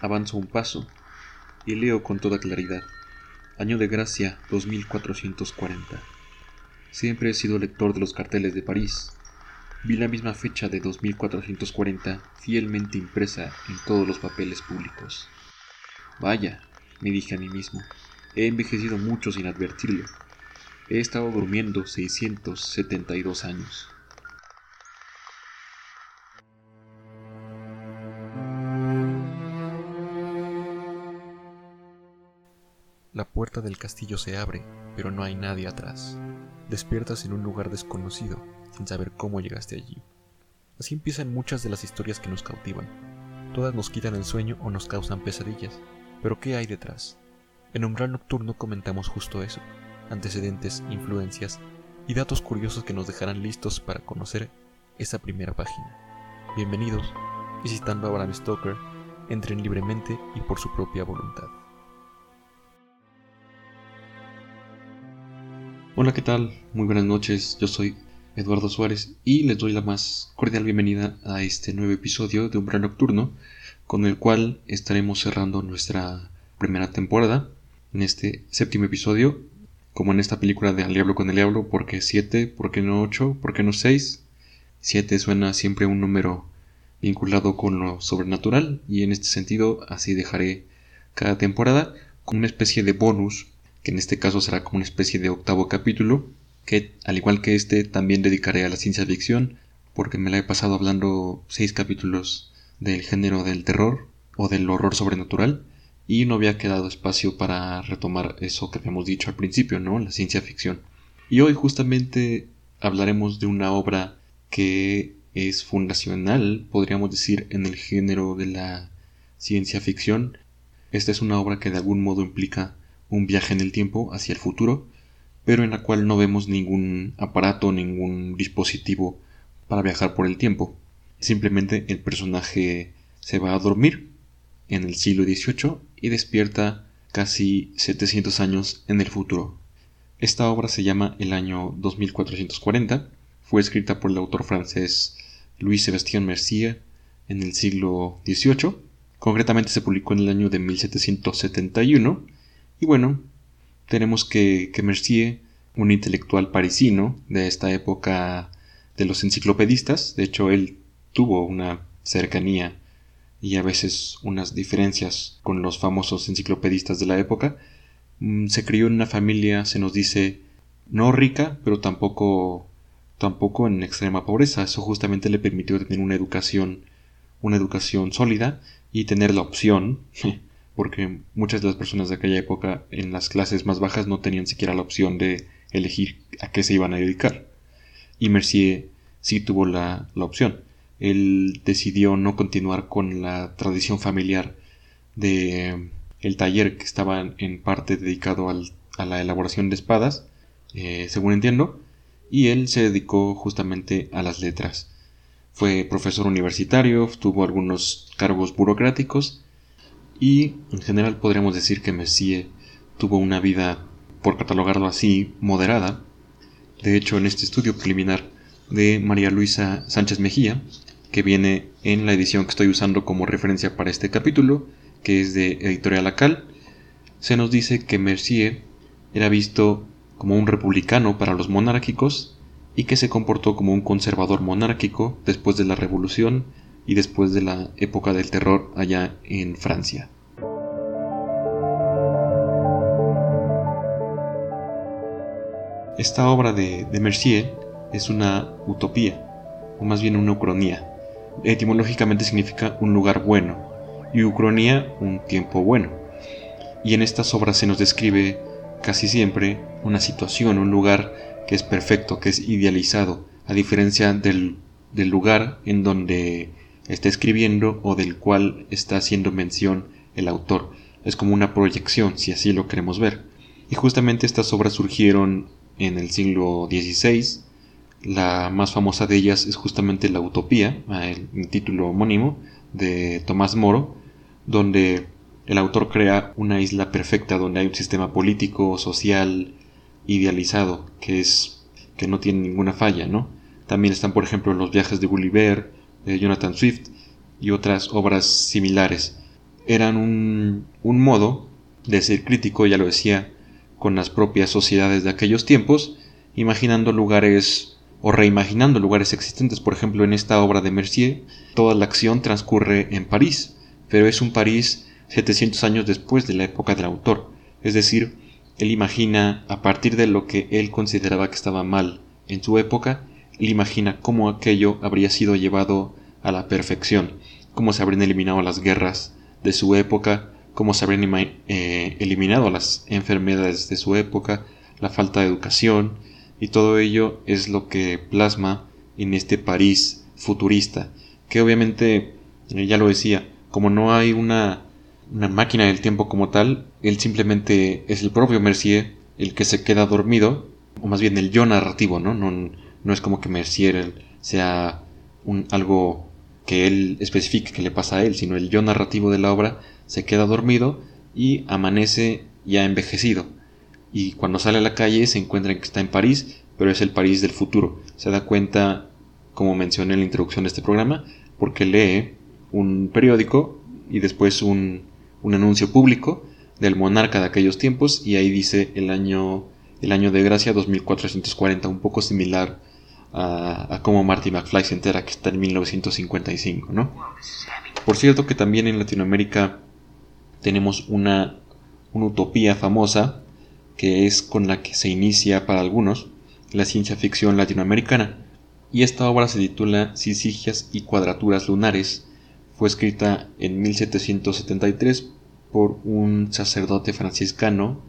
Avanzo un paso y leo con toda claridad. Año de gracia 2440. Siempre he sido lector de los carteles de París. Vi la misma fecha de 2440 fielmente impresa en todos los papeles públicos. Vaya, me dije a mí mismo, he envejecido mucho sin advertirlo. He estado durmiendo 672 años. Puerta del castillo se abre, pero no hay nadie atrás. Despiertas en un lugar desconocido, sin saber cómo llegaste allí. Así empiezan muchas de las historias que nos cautivan. Todas nos quitan el sueño o nos causan pesadillas. Pero ¿qué hay detrás? En Umbral Nocturno comentamos justo eso, antecedentes, influencias y datos curiosos que nos dejarán listos para conocer esa primera página. Bienvenidos, visitando a Bram Stoker, entren libremente y por su propia voluntad. Hola, ¿qué tal? Muy buenas noches, yo soy Eduardo Suárez y les doy la más cordial bienvenida a este nuevo episodio de Umbral Nocturno, con el cual estaremos cerrando nuestra primera temporada en este séptimo episodio, como en esta película de Al Diablo con el Diablo, ¿por qué 7? ¿Por qué no 8? ¿Por qué no 6? 7 suena siempre un número vinculado con lo sobrenatural y en este sentido así dejaré cada temporada con una especie de bonus que en este caso será como una especie de octavo capítulo, que al igual que este también dedicaré a la ciencia ficción, porque me la he pasado hablando seis capítulos del género del terror o del horror sobrenatural, y no había quedado espacio para retomar eso que habíamos dicho al principio, ¿no? La ciencia ficción. Y hoy justamente hablaremos de una obra que es fundacional, podríamos decir, en el género de la ciencia ficción. Esta es una obra que de algún modo implica un viaje en el tiempo hacia el futuro, pero en la cual no vemos ningún aparato, ningún dispositivo para viajar por el tiempo. Simplemente el personaje se va a dormir en el siglo XVIII y despierta casi 700 años en el futuro. Esta obra se llama El año 2440, fue escrita por el autor francés Louis Sébastien Mercier en el siglo XVIII, concretamente se publicó en el año de 1771 y bueno, tenemos que, que Mercier, un intelectual parisino de esta época de los enciclopedistas, de hecho él tuvo una cercanía y a veces unas diferencias con los famosos enciclopedistas de la época, mm, se crió en una familia, se nos dice, no rica, pero tampoco tampoco en extrema pobreza. Eso justamente le permitió tener una educación, una educación sólida y tener la opción porque muchas de las personas de aquella época en las clases más bajas no tenían siquiera la opción de elegir a qué se iban a dedicar. Y Mercier sí tuvo la, opción. Él decidió no continuar con la tradición familiar de el taller que estaba en parte dedicado a la elaboración de espadas, eh, según entiendo, y él se dedicó justamente a las letras. Fue profesor universitario, tuvo algunos cargos burocráticos y en general podríamos decir que Messier tuvo una vida, por catalogarlo así, moderada. De hecho, en este estudio preliminar de María Luisa Sánchez Mejía, que viene en la edición que estoy usando como referencia para este capítulo, que es de Editorial Acal, se nos dice que Mercier era visto como un republicano para los monárquicos y que se comportó como un conservador monárquico después de la Revolución y después de la época del terror allá en Francia. Esta obra de, Mercier es una utopía, o más bien una ucronía. Etimológicamente significa un lugar bueno, y ucronía un tiempo bueno. Y en estas obras se nos describe casi siempre una situación, un lugar que es perfecto, que es idealizado, a diferencia del, del lugar en donde está escribiendo o del cual está haciendo mención el autor. Es como una proyección, si así lo queremos ver. Y justamente estas obras surgieron en el siglo XVI. La más famosa de ellas es justamente La Utopía, el, título homónimo de Tomás Moro, donde el autor crea una isla perfecta donde hay un sistema político, social, idealizado, que es que no tiene ninguna falla, ¿no? También están, por ejemplo, los viajes de Gulliver, de Jonathan Swift y otras obras similares. eran un, un modo de ser crítico, ya lo decía, con las propias sociedades de aquellos tiempos, imaginando lugares o reimaginando lugares existentes. Por ejemplo, en esta obra de Mercier, toda la acción transcurre en París, pero es un París 700 años después de la época del autor. Es decir, él imagina, a partir de lo que él consideraba que estaba mal en su época, él imagina cómo aquello habría sido llevado a la perfección, cómo se habrían eliminado las guerras de su época, cómo se habrían eh, eliminado las enfermedades de su época, la falta de educación, y todo ello es lo que plasma en este París futurista, que obviamente, eh, ya lo decía, como no hay una, una máquina del tiempo como tal, él simplemente es el propio Mercier el que se queda dormido, o más bien el yo narrativo, ¿no? No, no es como que Mercier sea un, algo que él especifique que le pasa a él, sino el yo narrativo de la obra se queda dormido y amanece ya envejecido. Y cuando sale a la calle se encuentra que está en París, pero es el París del futuro. Se da cuenta, como mencioné en la introducción de este programa, porque lee un periódico y después un, un anuncio público del monarca de aquellos tiempos y ahí dice el año, el año de gracia 2440, un poco similar a, cómo Marty McFly se entera que está en 1955, ¿no? Por cierto que también en Latinoamérica tenemos una, una utopía famosa que es con la que se inicia para algunos la ciencia ficción latinoamericana, y esta obra se titula Sisigias y cuadraturas lunares. Fue escrita en 1773 por un sacerdote franciscano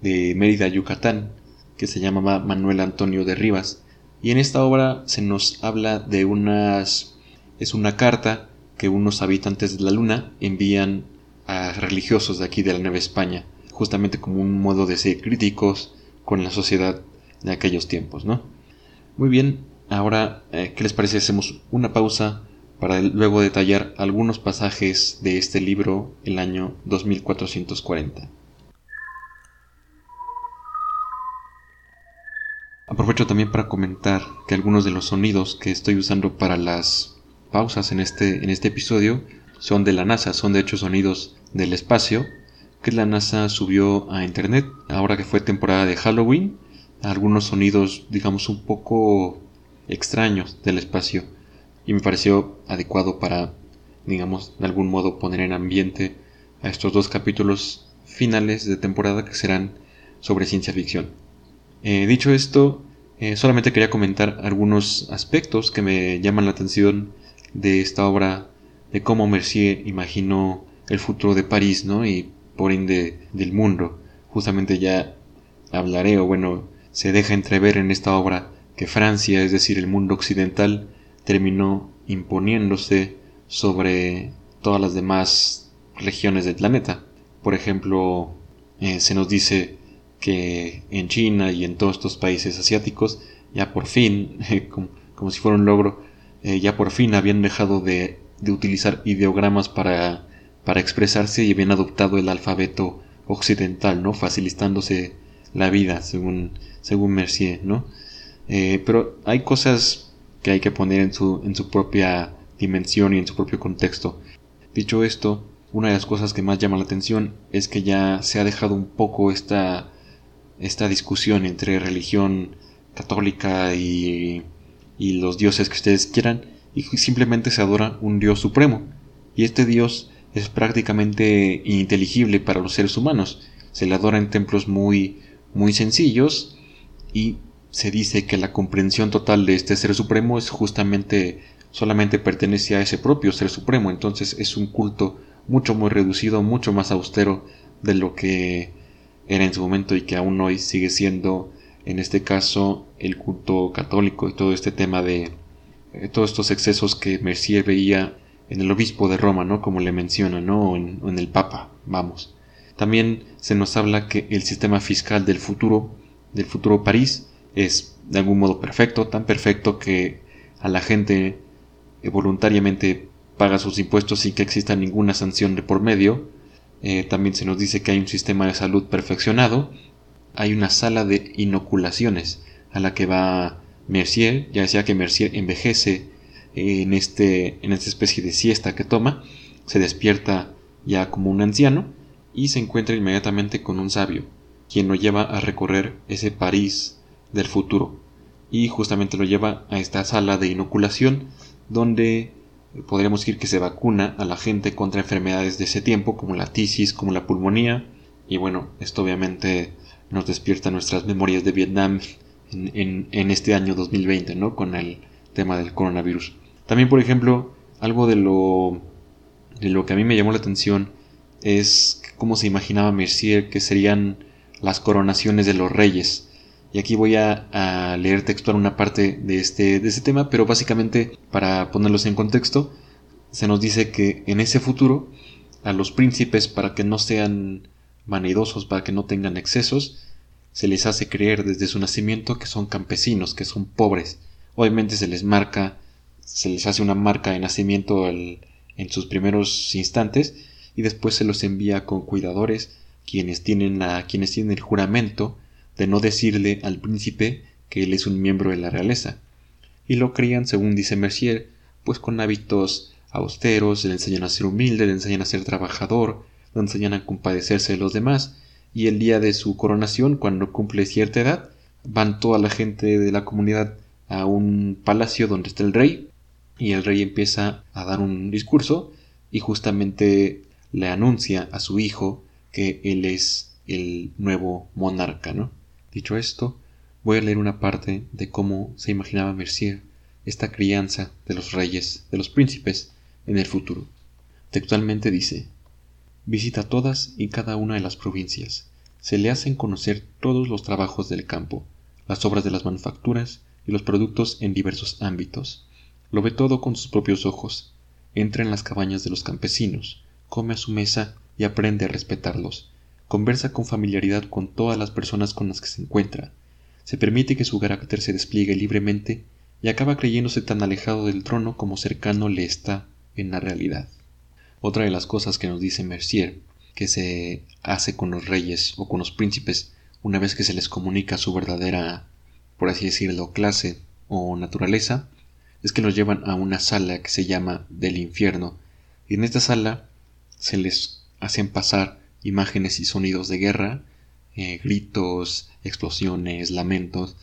de Mérida, Yucatán, que se llamaba Manuel Antonio de Rivas. Y en esta obra se nos habla de unas... es una carta que unos habitantes de la luna envían a religiosos de aquí de la Nueva España, justamente como un modo de ser críticos con la sociedad de aquellos tiempos, ¿no? Muy bien, ahora, eh, ¿qué les parece? Hacemos una pausa para luego detallar algunos pasajes de este libro, el año 2440. Aprovecho también para comentar que algunos de los sonidos que estoy usando para las pausas en este, en este episodio son de la NASA, son de hecho sonidos del espacio que la NASA subió a internet ahora que fue temporada de Halloween, algunos sonidos digamos un poco extraños del espacio y me pareció adecuado para digamos de algún modo poner en ambiente a estos dos capítulos finales de temporada que serán sobre ciencia ficción. Eh, dicho esto, eh, solamente quería comentar algunos aspectos que me llaman la atención de esta obra, de cómo Mercier imaginó el futuro de París, ¿no? Y por ende del mundo. Justamente ya hablaré, o bueno, se deja entrever en esta obra que Francia, es decir, el mundo occidental, terminó imponiéndose sobre todas las demás regiones del planeta. Por ejemplo, eh, se nos dice que en China y en todos estos países asiáticos ya por fin, como, si fuera un logro, eh, ya por fin habían dejado de, utilizar ideogramas para, para, expresarse y habían adoptado el alfabeto occidental, ¿no? Facilitándose la vida, según, según Mercier, ¿no? Eh, pero hay cosas que hay que poner en su, en su propia dimensión y en su propio contexto. Dicho esto, una de las cosas que más llama la atención es que ya se ha dejado un poco esta esta discusión entre religión católica y, y los dioses que ustedes quieran y simplemente se adora un dios supremo. Y este dios es prácticamente ininteligible para los seres humanos. Se le adora en templos muy muy sencillos y se dice que la comprensión total de este ser supremo es justamente solamente pertenece a ese propio ser supremo. Entonces es un culto mucho muy reducido mucho más austero de lo que era en su momento y que aún hoy sigue siendo en este caso el culto católico y todo este tema de eh, todos estos excesos que Mercier veía en el obispo de Roma, ¿no? Como le menciona, ¿no? O en, el Papa, vamos. También se nos habla que el sistema fiscal del futuro, del futuro París, es de algún modo perfecto, tan perfecto que a la gente eh, voluntariamente paga sus impuestos sin que exista ninguna sanción de por medio, eh, también se nos dice que hay un sistema de salud perfeccionado. Hay una sala de inoculaciones a la que va Mercier. Ya decía que Mercier envejece en, este, en esta especie de siesta que toma. Se despierta ya como un anciano, y se encuentra inmediatamente con un sabio, quien lo lleva a recorrer ese París del futuro, y justamente lo lleva a esta sala de inoculación, donde podríamos decir que se vacuna a la gente contra enfermedades de ese tiempo, como la tisis, como la pulmonía, y bueno, esto obviamente nos despierta nuestras memorias de Vietnam en, este año 2020, ¿no? Con el tema del coronavirus. También, por ejemplo, algo de lo, de lo que a mí me llamó la atención es cómo se imaginaba Mercier que serían las coronaciones de los reyes. Y aquí voy a, leer textual una parte de este, de este tema, pero básicamente para ponerlos en contexto, se nos dice que en ese futuro a los príncipes, para que no sean vanidosos, para que no tengan excesos, se les hace creer desde su nacimiento que son campesinos, que son pobres. Obviamente se les marca se les hace una marca de nacimiento en sus primeros instantes y después se los envía con cuidadores quienes tienen, la, quienes tienen el juramento de no decirle al príncipe que él es un miembro de la realeza. Y lo crían, según dice Mercier, pues con hábitos austeros, le enseñan a ser humilde, le enseñan a ser trabajador, le enseñan a compadecerse de los demás, y el día de su coronación, cuando cumple cierta edad, van toda la gente de la comunidad a un palacio donde está el rey, y el rey empieza a dar un discurso y justamente le anuncia a su hijo que él es el nuevo monarca, ¿no? Dicho esto, voy a leer una parte de cómo se imaginaba Mercier esta crianza de los reyes, de los príncipes, en el futuro. Textualmente dice, visita todas y cada una de las provincias, se le hacen conocer todos los trabajos del campo, las obras de las manufacturas y los productos en diversos ámbitos, lo ve todo con sus propios ojos. Entra en las cabañas de los campesinos, come a su mesa y aprende a respetarlos. Conversa con familiaridad con todas las personas con las que se encuentra. Se permite que su carácter se despliegue libremente y acaba creyéndose tan alejado del trono como cercano le está en la realidad. Otra de las cosas que nos dice Mercier, que se hace con los reyes o con los príncipes una vez que se les comunica su verdadera, por así decirlo, clase o naturaleza, es que los llevan a una sala que se llama del infierno y en esta sala se les hacen pasar imágenes y sonidos de guerra, eh, gritos, explosiones, lamentos,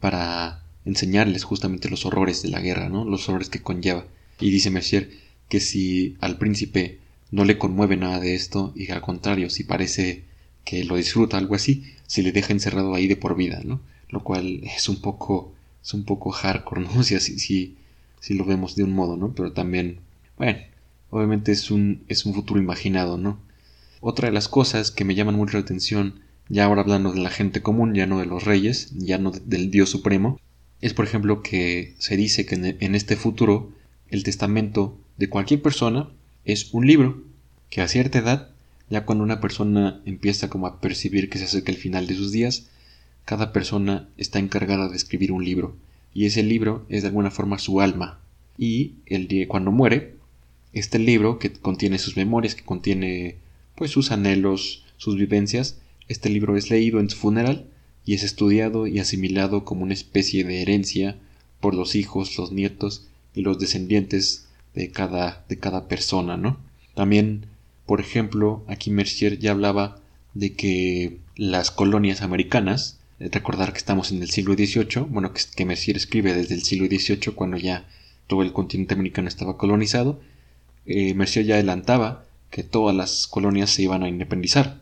para enseñarles justamente los horrores de la guerra, ¿no? los horrores que conlleva. Y dice Mercier que si al príncipe no le conmueve nada de esto y al contrario, si parece que lo disfruta, algo así, se le deja encerrado ahí de por vida, ¿no? Lo cual es un poco, es un poco hardcore, ¿no? si, si, si lo vemos de un modo, ¿no? Pero también, bueno, obviamente es un, es un futuro imaginado, ¿no? Otra de las cosas que me llaman mucho la atención, ya ahora hablando de la gente común, ya no de los reyes, ya no del Dios Supremo, es por ejemplo que se dice que en este futuro el testamento de cualquier persona es un libro, que a cierta edad, ya cuando una persona empieza como a percibir que se acerca el final de sus días, cada persona está encargada de escribir un libro, y ese libro es de alguna forma su alma. Y el cuando muere, este libro que contiene sus memorias, que contiene pues sus anhelos, sus vivencias, este libro es leído en su funeral y es estudiado y asimilado como una especie de herencia por los hijos, los nietos y los descendientes de cada, de cada persona, ¿no? También, por ejemplo, aquí Mercier ya hablaba de que las colonias americanas recordar que estamos en el siglo XVIII, bueno, que, que Mercier escribe desde el siglo XVIII, cuando ya todo el continente americano estaba colonizado, eh, Mercier ya adelantaba que todas las colonias se iban a independizar.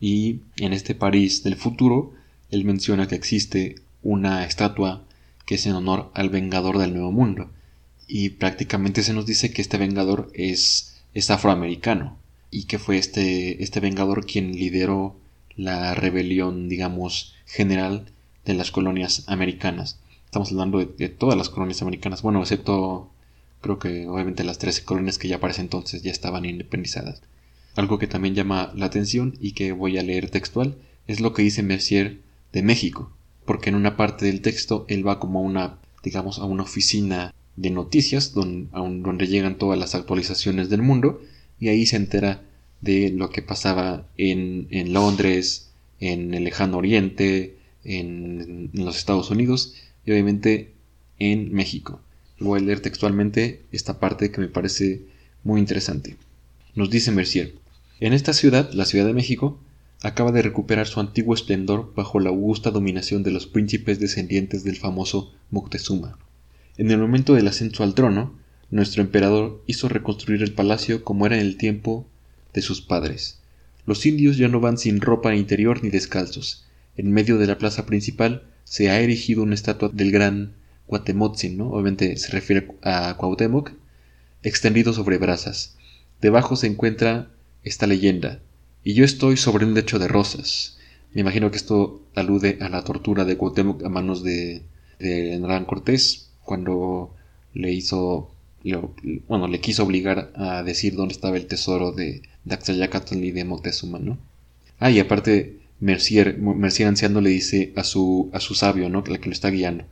Y en este París del futuro, él menciona que existe una estatua que es en honor al Vengador del Nuevo Mundo. Y prácticamente se nos dice que este Vengador es, afroamericano y que fue este, este Vengador quien lideró la rebelión, digamos, general de las colonias americanas. Estamos hablando de, todas las colonias americanas, bueno, excepto creo que obviamente las 13 colonias que ya para ese entonces ya estaban independizadas. Algo que también llama la atención y que voy a leer textual es lo que dice Mercier de México, porque en una parte del texto él va como a una, digamos, a una oficina de noticias donde, llegan todas las actualizaciones del mundo y ahí se entera de lo que pasaba en Londres, en el lejano oriente, en, los Estados Unidos y obviamente en México. Voy a leer textualmente esta parte que me parece muy interesante. Nos dice Mercier, en esta ciudad, la Ciudad de México, acaba de recuperar su antiguo esplendor bajo la augusta dominación de los príncipes descendientes del famoso Moctezuma. En el momento del ascenso al trono, nuestro emperador hizo reconstruir el palacio como era en el tiempo de sus padres. Los indios ya no van sin ropa interior ni descalzos. En medio de la plaza principal se ha erigido una estatua del gran Cuatemotzin, ¿no? Obviamente se refiere a Cuauhtémoc, extendido sobre brasas. Debajo se encuentra esta leyenda, y yo estoy sobre un lecho de rosas. Me imagino que esto alude a la tortura de Cuauhtémoc a manos de, de Hernán Cortés, cuando le hizo, bueno, le quiso obligar a decir dónde estaba el tesoro de Daxayacatl y de Moctezuma, ¿no? Ah, y aparte, Mercier, Mercier anciano le dice a su, a su sabio, ¿no? Que lo está guiando.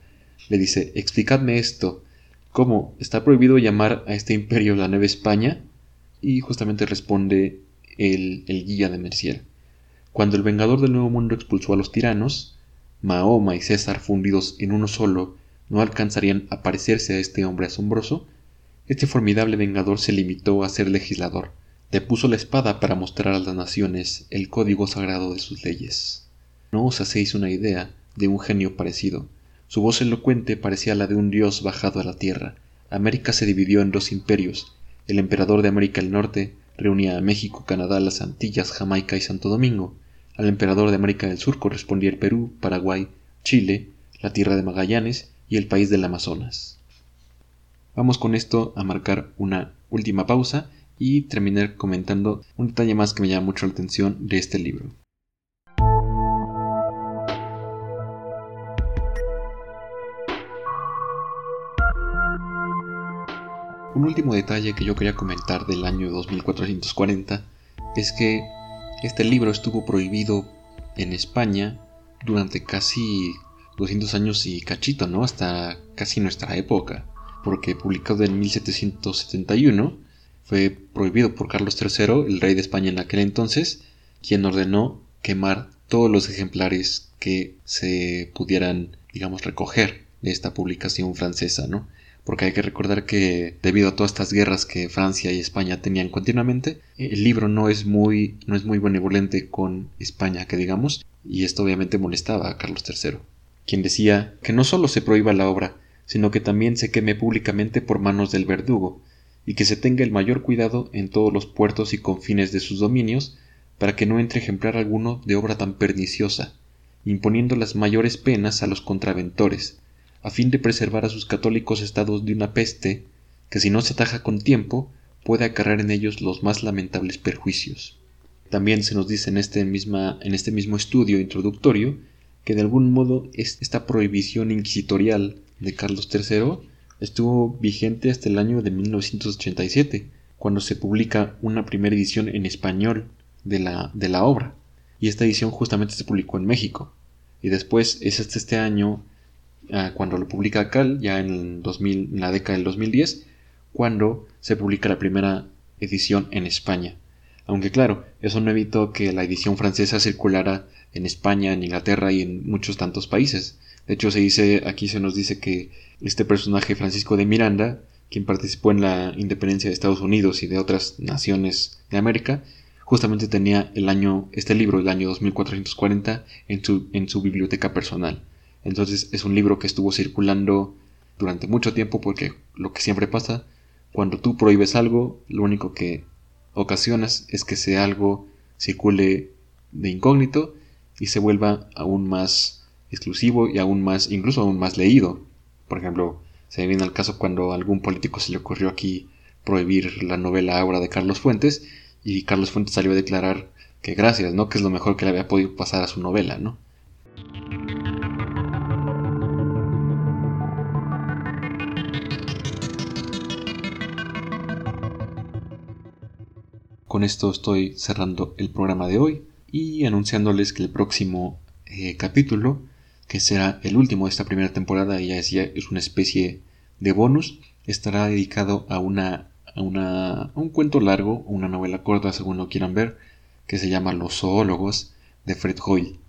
Le dice, explicadme esto. ¿Cómo? ¿Está prohibido llamar a este imperio la Nueva España? Y justamente responde el, guía de Mercier. Cuando el vengador del Nuevo Mundo expulsó a los tiranos, Mahoma y César fundidos en uno solo no alcanzarían a parecerse a este hombre asombroso, este formidable vengador se limitó a ser legislador, le puso la espada para mostrar a las naciones el código sagrado de sus leyes. No os hacéis una idea de un genio parecido. Su voz elocuente parecía la de un dios bajado a la tierra. América se dividió en dos imperios. El emperador de América del Norte reunía a México, Canadá, las Antillas, Jamaica y Santo Domingo. Al emperador de América del Sur correspondía el Perú, Paraguay, Chile, la tierra de Magallanes y el país del Amazonas. Vamos con esto a marcar una última pausa y terminar comentando un detalle más que me llama mucho la atención de este libro. Un último detalle que yo quería comentar del año 2440 es que este libro estuvo prohibido en España durante casi 200 años y cachito, ¿no? Hasta casi nuestra época, porque publicado en 1771 fue prohibido por Carlos III, el rey de España en aquel entonces, quien ordenó quemar todos los ejemplares que se pudieran, digamos, recoger de esta publicación francesa, ¿no? Porque hay que recordar que debido a todas estas guerras que Francia y España tenían continuamente, el libro no es muy, no es muy benevolente con España, que digamos, y esto obviamente molestaba a Carlos III, quien decía que no solo se prohíba la obra, sino que también se queme públicamente por manos del verdugo, y que se tenga el mayor cuidado en todos los puertos y confines de sus dominios, para que no entre ejemplar alguno de obra tan perniciosa, imponiendo las mayores penas a los contraventores, a fin de preservar a sus católicos estados de una peste que si no se ataja con tiempo puede acarrear en ellos los más lamentables perjuicios. También se nos dice en este, misma, en este mismo estudio introductorio que de algún modo esta prohibición inquisitorial de Carlos III estuvo vigente hasta el año de 1987, cuando se publica una primera edición en español de la, de la obra. Y esta edición justamente se publicó en México. Y después es hasta este año cuando lo publica Cal, ya en, 2000, en la década del 2010, cuando se publica la primera edición en España. Aunque claro, eso no evitó que la edición francesa circulara en España, en Inglaterra y en muchos tantos países. De hecho, se dice, aquí se nos dice que este personaje Francisco de Miranda, quien participó en la independencia de Estados Unidos y de otras naciones de América, justamente tenía el año, este libro, el año 2440, en su, en su biblioteca personal. Entonces es un libro que estuvo circulando durante mucho tiempo porque lo que siempre pasa, cuando tú prohíbes algo, lo único que ocasionas es que ese algo circule de incógnito y se vuelva aún más exclusivo y aún más, incluso aún más leído. Por ejemplo, se viene al caso cuando a algún político se le ocurrió aquí prohibir la novela Aura de Carlos Fuentes y Carlos Fuentes salió a declarar que gracias, ¿no? Que es lo mejor que le había podido pasar a su novela, ¿no? Con esto estoy cerrando el programa de hoy y anunciándoles que el próximo eh, capítulo, que será el último de esta primera temporada, ya decía, es una especie de bonus, estará dedicado a una a, una, un cuento largo, una novela corta según lo quieran ver, que se llama Los zoólogos de Fred Hoyle.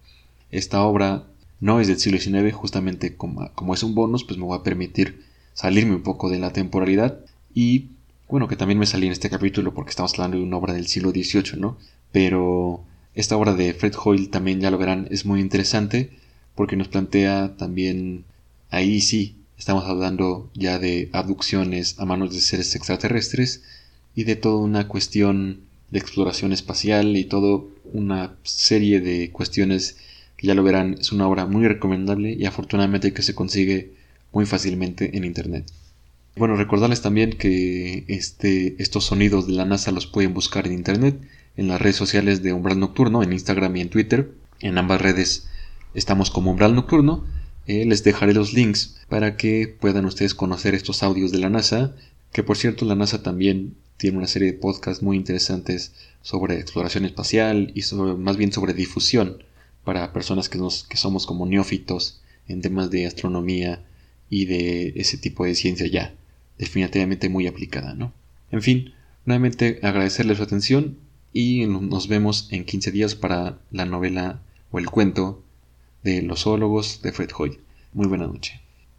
Esta obra no es del siglo XIX, justamente como, como es un bonus, pues me va a permitir salirme un poco de la temporalidad y Bueno, que también me salí en este capítulo porque estamos hablando de una obra del siglo XVIII, ¿no? Pero esta obra de Fred Hoyle también, ya lo verán, es muy interesante porque nos plantea también, ahí sí, estamos hablando ya de abducciones a manos de seres extraterrestres y de toda una cuestión de exploración espacial y toda una serie de cuestiones que ya lo verán, es una obra muy recomendable y afortunadamente que se consigue muy fácilmente en internet. Bueno, recordarles también que este, estos sonidos de la NASA los pueden buscar en internet, en las redes sociales de Umbral Nocturno, en Instagram y en Twitter. En ambas redes estamos como Umbral Nocturno. Eh, les dejaré los links para que puedan ustedes conocer estos audios de la NASA, que por cierto la NASA también tiene una serie de podcasts muy interesantes sobre exploración espacial y sobre, más bien sobre difusión para personas que, somos como neófitos en temas de astronomía y de ese tipo de ciencia ya definitivamente muy aplicada, ¿no? En fin, nuevamente agradecerles su atención y nos vemos en 15 días para la novela o el cuento de los zoólogos de Fred Hoy. Muy buena noche.